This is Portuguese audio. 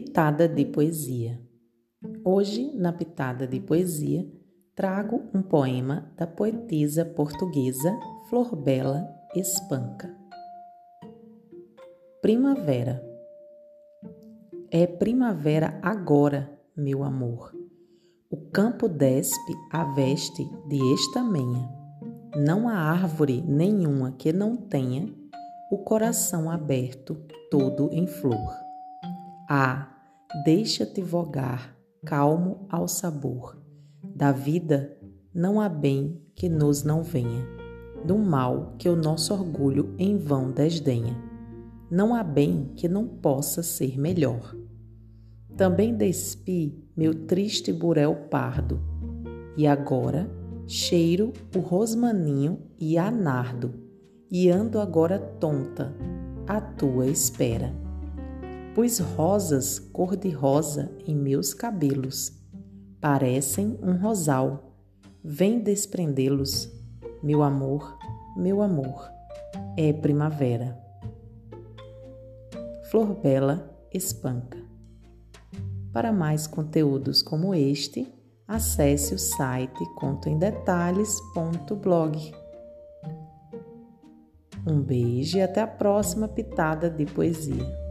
Pitada de Poesia. Hoje, na Pitada de Poesia, trago um poema da poetisa portuguesa Flor Bela Espanca. Primavera. É primavera agora, meu amor. O campo despe a veste de estamenha. Não há árvore nenhuma que não tenha o coração aberto, todo em flor. Ah, deixa-te vogar, calmo ao sabor. Da vida não há bem que nos não venha, do mal que o nosso orgulho em vão desdenha. Não há bem que não possa ser melhor. Também despi meu triste burel pardo, e agora cheiro o rosmaninho e a nardo, e ando agora tonta à tua espera pus rosas cor-de-rosa em meus cabelos. Parecem um rosal. Vem desprendê-los. Meu amor, meu amor, é primavera. Flor Bela Espanca. Para mais conteúdos como este, acesse o site contoemdetalhes.blog. Um beijo e até a próxima pitada de poesia.